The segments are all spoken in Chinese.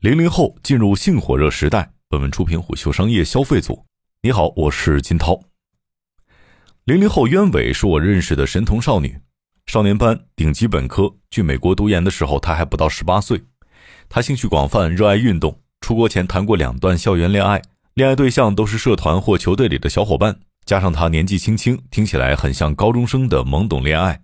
零零后进入性火热时代。本文出品虎嗅商业消费组。你好，我是金涛。零零后鸢尾是我认识的神童少女，少年班顶级本科，去美国读研的时候，她还不到十八岁。她兴趣广泛，热爱运动。出国前谈过两段校园恋爱，恋爱对象都是社团或球队里的小伙伴。加上她年纪轻轻，听起来很像高中生的懵懂恋爱。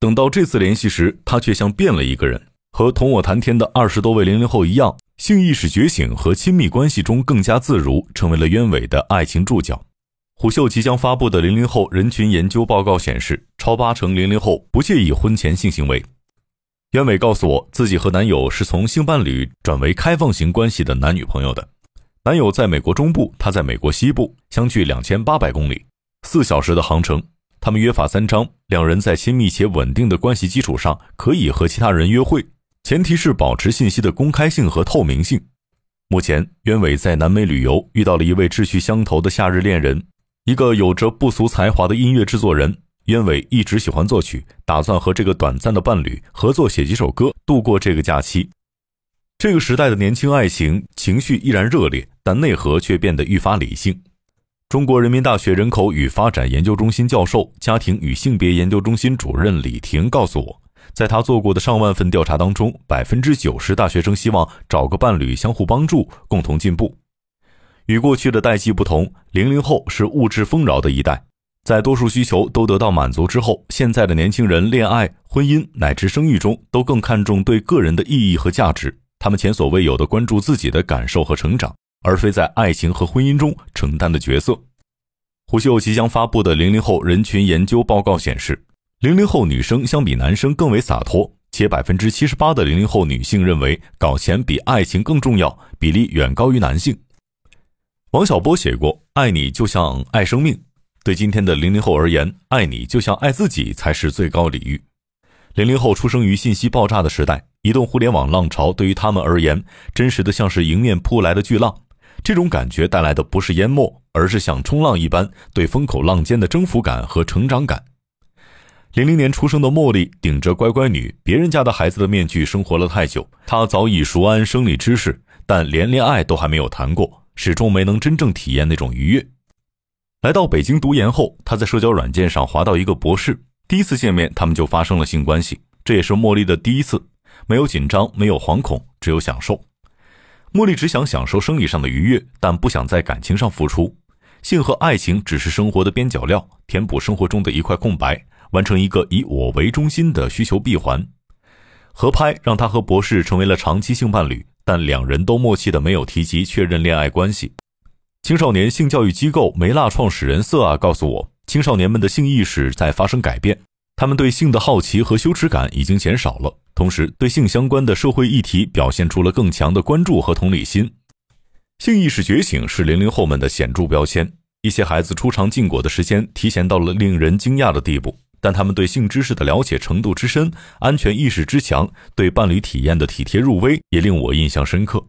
等到这次联系时，她却像变了一个人，和同我谈天的二十多位零零后一样。性意识觉醒和亲密关系中更加自如，成为了鸢尾的爱情注脚。虎嗅即将发布的零零后人群研究报告显示，超八成零零后不介意婚前性行为。鸢尾告诉我，自己和男友是从性伴侣转为开放型关系的男女朋友的。男友在美国中部，他在美国西部，相距两千八百公里，四小时的航程。他们约法三章，两人在亲密且稳定的关系基础上，可以和其他人约会。前提是保持信息的公开性和透明性。目前，鸢尾在南美旅游，遇到了一位志趣相投的夏日恋人，一个有着不俗才华的音乐制作人。鸢尾一直喜欢作曲，打算和这个短暂的伴侣合作写几首歌，度过这个假期。这个时代的年轻爱情情绪依然热烈，但内核却变得愈发理性。中国人民大学人口与发展研究中心教授、家庭与性别研究中心主任李婷告诉我。在他做过的上万份调查当中，百分之九十大学生希望找个伴侣相互帮助，共同进步。与过去的代际不同，零零后是物质丰饶的一代，在多数需求都得到满足之后，现在的年轻人恋爱、婚姻乃至生育中都更看重对个人的意义和价值。他们前所未有的关注自己的感受和成长，而非在爱情和婚姻中承担的角色。胡秀即将发布的零零后人群研究报告显示。零零后女生相比男生更为洒脱，且百分之七十八的零零后女性认为搞钱比爱情更重要，比例远高于男性。王小波写过：“爱你就像爱生命。”对今天的零零后而言，爱你就像爱自己才是最高礼遇。零零后出生于信息爆炸的时代，移动互联网浪潮对于他们而言，真实的像是迎面扑来的巨浪。这种感觉带来的不是淹没，而是像冲浪一般对风口浪尖的征服感和成长感。零零年出生的茉莉顶着乖乖女、别人家的孩子的面具生活了太久，她早已熟谙生理知识，但连恋爱都还没有谈过，始终没能真正体验那种愉悦。来到北京读研后，她在社交软件上滑到一个博士，第一次见面，他们就发生了性关系，这也是茉莉的第一次，没有紧张，没有惶恐，只有享受。茉莉只想享受生理上的愉悦，但不想在感情上付出，性和爱情只是生活的边角料，填补生活中的一块空白。完成一个以我为中心的需求闭环，合拍让他和博士成为了长期性伴侣，但两人都默契的没有提及确认恋爱关系。青少年性教育机构梅辣创始人瑟啊告诉我，青少年们的性意识在发生改变，他们对性的好奇和羞耻感已经减少了，同时对性相关的社会议题表现出了更强的关注和同理心。性意识觉醒是零零后们的显著标签，一些孩子初尝禁果的时间提前到了令人惊讶的地步。但他们对性知识的了解程度之深，安全意识之强，对伴侣体验的体贴入微，也令我印象深刻。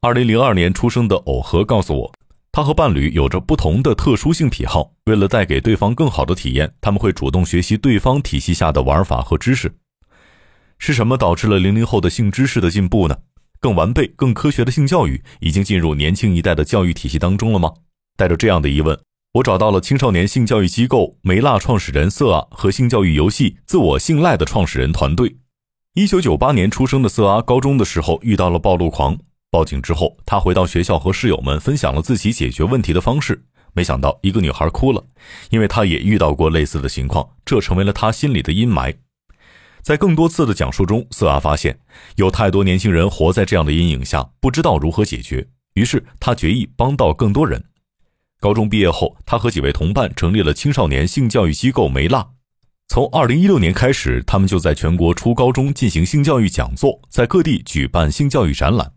二零零二年出生的偶和告诉我，他和伴侣有着不同的特殊性癖好，为了带给对方更好的体验，他们会主动学习对方体系下的玩法和知识。是什么导致了零零后的性知识的进步呢？更完备、更科学的性教育已经进入年轻一代的教育体系当中了吗？带着这样的疑问。我找到了青少年性教育机构梅辣创始人瑟阿和性教育游戏自我信赖的创始人团队。一九九八年出生的瑟阿，高中的时候遇到了暴露狂，报警之后，他回到学校和室友们分享了自己解决问题的方式。没想到一个女孩哭了，因为她也遇到过类似的情况，这成为了她心里的阴霾。在更多次的讲述中，瑟阿发现有太多年轻人活在这样的阴影下，不知道如何解决，于是他决意帮到更多人。高中毕业后，他和几位同伴成立了青少年性教育机构梅辣。从二零一六年开始，他们就在全国初高中进行性教育讲座，在各地举办性教育展览。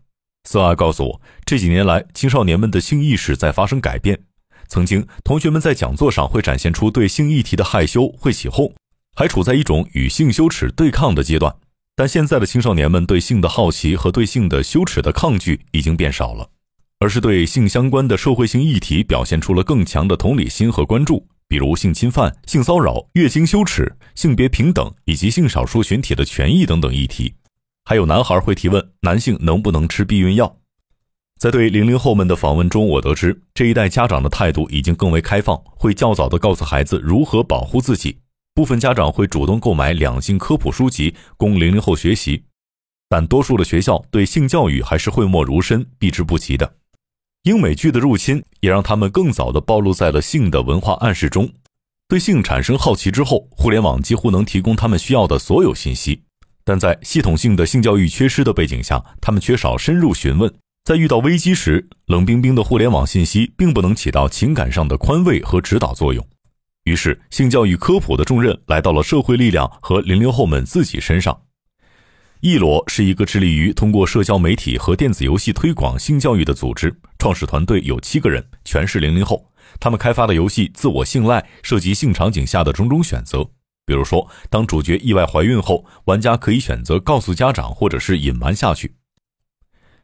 瑟阿告诉我，这几年来，青少年们的性意识在发生改变。曾经，同学们在讲座上会展现出对性议题的害羞，会起哄，还处在一种与性羞耻对抗的阶段。但现在的青少年们对性的好奇和对性的羞耻的抗拒已经变少了。而是对性相关的社会性议题表现出了更强的同理心和关注，比如性侵犯、性骚扰、月经羞耻、性别平等以及性少数群体的权益等等议题。还有男孩会提问男性能不能吃避孕药。在对零零后们的访问中，我得知这一代家长的态度已经更为开放，会较早的告诉孩子如何保护自己。部分家长会主动购买两性科普书籍供零零后学习，但多数的学校对性教育还是讳莫如深、避之不及的。英美剧的入侵也让他们更早地暴露在了性的文化暗示中。对性产生好奇之后，互联网几乎能提供他们需要的所有信息，但在系统性的性教育缺失的背景下，他们缺少深入询问。在遇到危机时，冷冰冰的互联网信息并不能起到情感上的宽慰和指导作用。于是，性教育科普的重任来到了社会力量和零零后们自己身上。一罗是一个致力于通过社交媒体和电子游戏推广性教育的组织，创始团队有七个人，全是零零后。他们开发的游戏《自我信赖》涉及性场景下的种种选择，比如说，当主角意外怀孕后，玩家可以选择告诉家长，或者是隐瞒下去。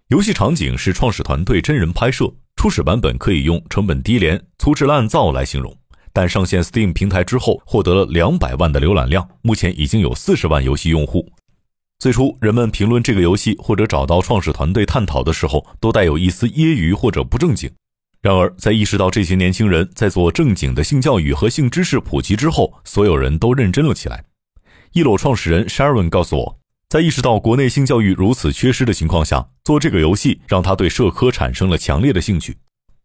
游戏场景是创始团队真人拍摄，初始版本可以用成本低廉、粗制滥造来形容。但上线 Steam 平台之后，获得了两百万的浏览量，目前已经有四十万游戏用户。最初，人们评论这个游戏或者找到创始团队探讨的时候，都带有一丝揶揄或者不正经。然而，在意识到这些年轻人在做正经的性教育和性知识普及之后，所有人都认真了起来。一裸创始人 Sharon 告诉我。在意识到国内性教育如此缺失的情况下，做这个游戏让他对社科产生了强烈的兴趣。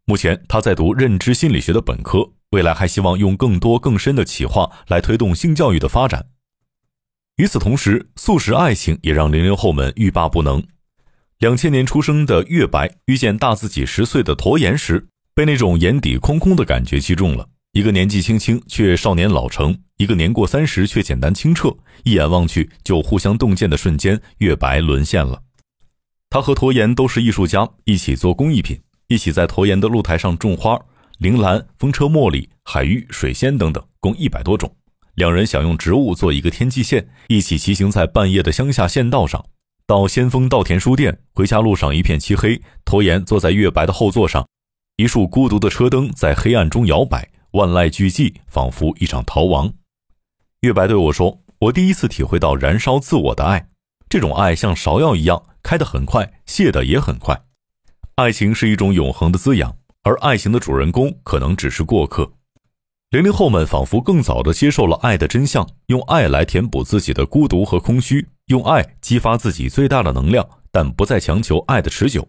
目前他在读认知心理学的本科，未来还希望用更多更深的企划来推动性教育的发展。与此同时，速食爱情也让零零后们欲罢不能。两千年出生的月白遇见大自己十岁的驼颜时，被那种眼底空空的感觉击中了。一个年纪轻轻却少年老成。一个年过三十却简单清澈，一眼望去就互相洞见的瞬间，月白沦陷了。他和驼岩都是艺术家，一起做工艺品，一起在驼岩的露台上种花，铃兰、风车茉莉、海芋、水仙等等，共一百多种。两人想用植物做一个天际线，一起骑行在半夜的乡下县道上，到先锋稻田书店。回家路上一片漆黑，拖延坐在月白的后座上，一束孤独的车灯在黑暗中摇摆，万籁俱寂，仿佛一场逃亡。月白对我说：“我第一次体会到燃烧自我的爱，这种爱像芍药一样开得很快，谢得也很快。爱情是一种永恒的滋养，而爱情的主人公可能只是过客。”零零后们仿佛更早地接受了爱的真相，用爱来填补自己的孤独和空虚，用爱激发自己最大的能量，但不再强求爱的持久。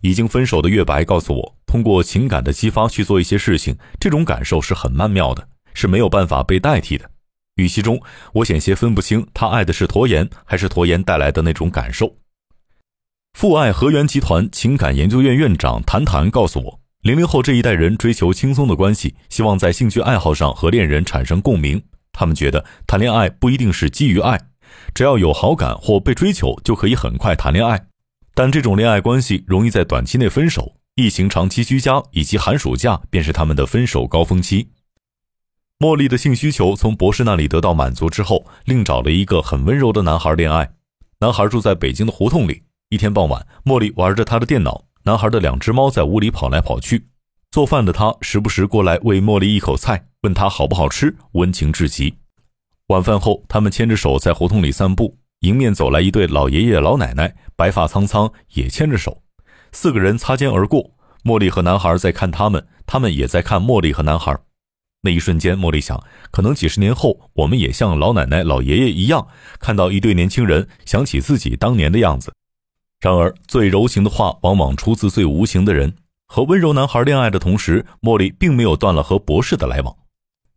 已经分手的月白告诉我，通过情感的激发去做一些事情，这种感受是很曼妙的，是没有办法被代替的。语气中，我险些分不清他爱的是驼岩，还是驼岩带来的那种感受。父爱河源集团情感研究院院长谭谭告诉我，零零后这一代人追求轻松的关系，希望在兴趣爱好上和恋人产生共鸣。他们觉得谈恋爱不一定是基于爱，只要有好感或被追求，就可以很快谈恋爱。但这种恋爱关系容易在短期内分手，疫情长期居家以及寒暑假便是他们的分手高峰期。茉莉的性需求从博士那里得到满足之后，另找了一个很温柔的男孩恋爱。男孩住在北京的胡同里。一天傍晚，茉莉玩着他的电脑，男孩的两只猫在屋里跑来跑去。做饭的他时不时过来喂茉莉一口菜，问她好不好吃，温情至极。晚饭后，他们牵着手在胡同里散步，迎面走来一对老爷爷老奶奶，白发苍苍，也牵着手。四个人擦肩而过，茉莉和男孩在看他们，他们也在看茉莉和男孩。那一瞬间，茉莉想，可能几十年后，我们也像老奶奶、老爷爷一样，看到一对年轻人，想起自己当年的样子。然而，最柔情的话往往出自最无情的人。和温柔男孩恋爱的同时，茉莉并没有断了和博士的来往。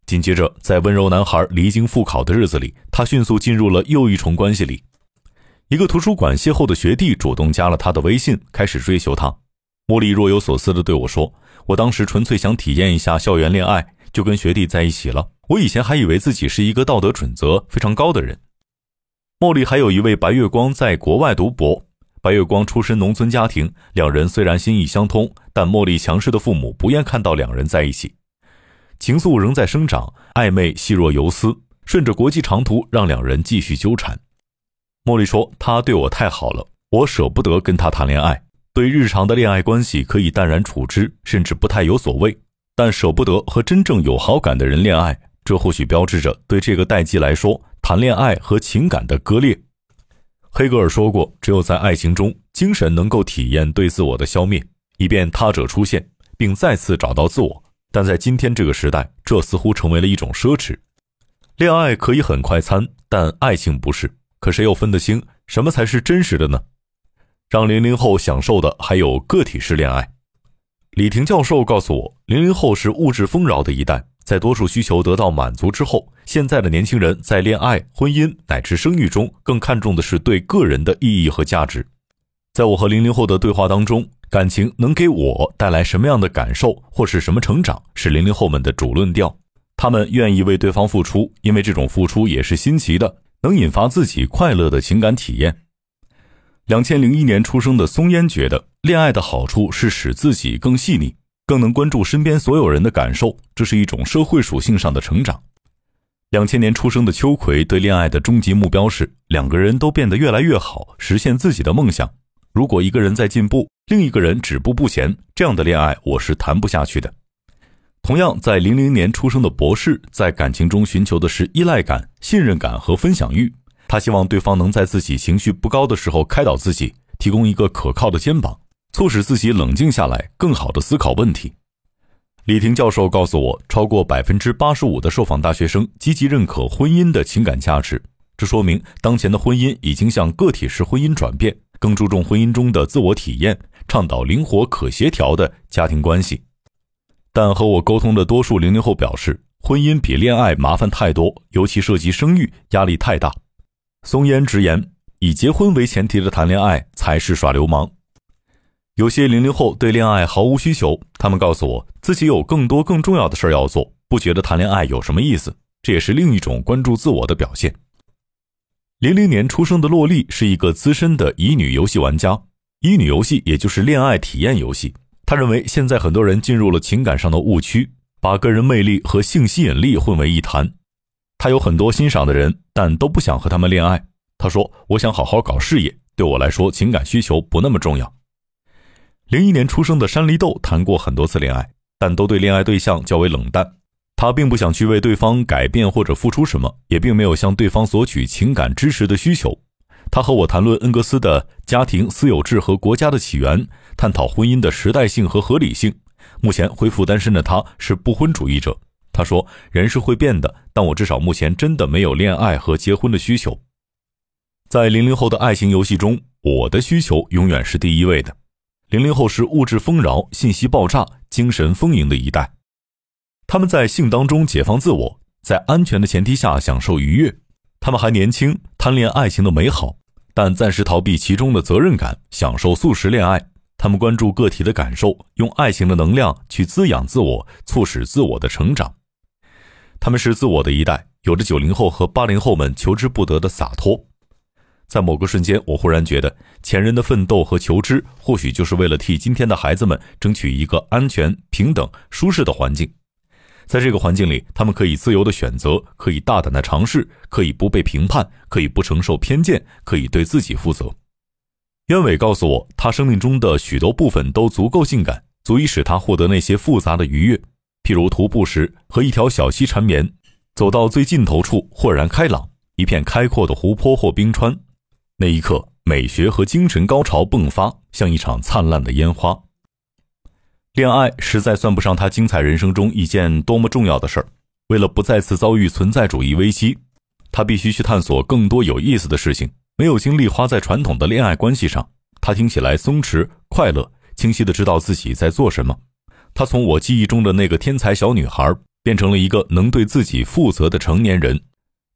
紧接着，在温柔男孩离京复考的日子里，他迅速进入了又一重关系里。一个图书馆邂逅的学弟主动加了他的微信，开始追求他。茉莉若有所思地对我说：“我当时纯粹想体验一下校园恋爱。”就跟学弟在一起了。我以前还以为自己是一个道德准则非常高的人。茉莉还有一位白月光在国外读博。白月光出身农村家庭，两人虽然心意相通，但茉莉强势的父母不愿看到两人在一起，情愫仍在生长，暧昧细若游丝，顺着国际长途让两人继续纠缠。茉莉说：“他对我太好了，我舍不得跟他谈恋爱，对日常的恋爱关系可以淡然处之，甚至不太有所谓。”但舍不得和真正有好感的人恋爱，这或许标志着对这个代际来说谈恋爱和情感的割裂。黑格尔说过，只有在爱情中，精神能够体验对自我的消灭，以便他者出现，并再次找到自我。但在今天这个时代，这似乎成为了一种奢侈。恋爱可以很快餐，但爱情不是。可谁又分得清什么才是真实的呢？让零零后享受的还有个体式恋爱。李婷教授告诉我，零零后是物质丰饶的一代，在多数需求得到满足之后，现在的年轻人在恋爱、婚姻乃至生育中，更看重的是对个人的意义和价值。在我和零零后的对话当中，感情能给我带来什么样的感受，或是什么成长，是零零后们的主论调。他们愿意为对方付出，因为这种付出也是新奇的，能引发自己快乐的情感体验。两千零一年出生的松烟觉得，恋爱的好处是使自己更细腻，更能关注身边所有人的感受，这是一种社会属性上的成长。两千年出生的秋葵对恋爱的终极目标是两个人都变得越来越好，实现自己的梦想。如果一个人在进步，另一个人止步不前，这样的恋爱我是谈不下去的。同样，在零零年出生的博士，在感情中寻求的是依赖感、信任感和分享欲。他希望对方能在自己情绪不高的时候开导自己，提供一个可靠的肩膀，促使自己冷静下来，更好的思考问题。李婷教授告诉我，超过百分之八十五的受访大学生积极认可婚姻的情感价值，这说明当前的婚姻已经向个体式婚姻转变，更注重婚姻中的自我体验，倡导灵活可协调的家庭关系。但和我沟通的多数零零后表示，婚姻比恋爱麻烦太多，尤其涉及生育，压力太大。松烟直言，以结婚为前提的谈恋爱才是耍流氓。有些零零后对恋爱毫无需求，他们告诉我自己有更多更重要的事儿要做，不觉得谈恋爱有什么意思。这也是另一种关注自我的表现。零零年出生的洛丽是一个资深的乙女游戏玩家，乙女游戏也就是恋爱体验游戏。他认为现在很多人进入了情感上的误区，把个人魅力和性吸引力混为一谈。他有很多欣赏的人，但都不想和他们恋爱。他说：“我想好好搞事业，对我来说情感需求不那么重要。”零一年出生的山梨豆谈过很多次恋爱，但都对恋爱对象较为冷淡。他并不想去为对方改变或者付出什么，也并没有向对方索取情感支持的需求。他和我谈论恩格斯的家庭、私有制和国家的起源，探讨婚姻的时代性和合理性。目前恢复单身的他是不婚主义者。他说：“人是会变的，但我至少目前真的没有恋爱和结婚的需求。”在零零后的爱情游戏中，我的需求永远是第一位的。零零后是物质丰饶、信息爆炸、精神丰盈的一代，他们在性当中解放自我，在安全的前提下享受愉悦。他们还年轻，贪恋爱情的美好，但暂时逃避其中的责任感，享受速食恋爱。他们关注个体的感受，用爱情的能量去滋养自我，促使自我的成长。他们是自我的一代，有着九零后和八零后们求之不得的洒脱。在某个瞬间，我忽然觉得，前人的奋斗和求知，或许就是为了替今天的孩子们争取一个安全、平等、舒适的环境。在这个环境里，他们可以自由的选择，可以大胆的尝试，可以不被评判，可以不承受偏见，可以对自己负责。鸢尾告诉我，他生命中的许多部分都足够性感，足以使他获得那些复杂的愉悦，譬如徒步时和一条小溪缠绵，走到最尽头处豁然开朗，一片开阔的湖泊或冰川，那一刻，美学和精神高潮迸发，像一场灿烂的烟花。恋爱实在算不上他精彩人生中一件多么重要的事儿。为了不再次遭遇存在主义危机，他必须去探索更多有意思的事情。没有精力花在传统的恋爱关系上，他听起来松弛快乐，清晰的知道自己在做什么。他从我记忆中的那个天才小女孩，变成了一个能对自己负责的成年人。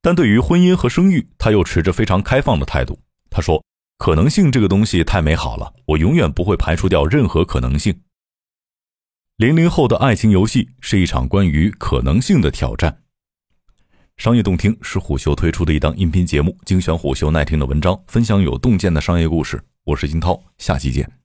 但对于婚姻和生育，他又持着非常开放的态度。他说：“可能性这个东西太美好了，我永远不会排除掉任何可能性。”零零后的爱情游戏是一场关于可能性的挑战。商业洞听是虎嗅推出的一档音频节目，精选虎嗅耐听的文章，分享有洞见的商业故事。我是金涛，下期见。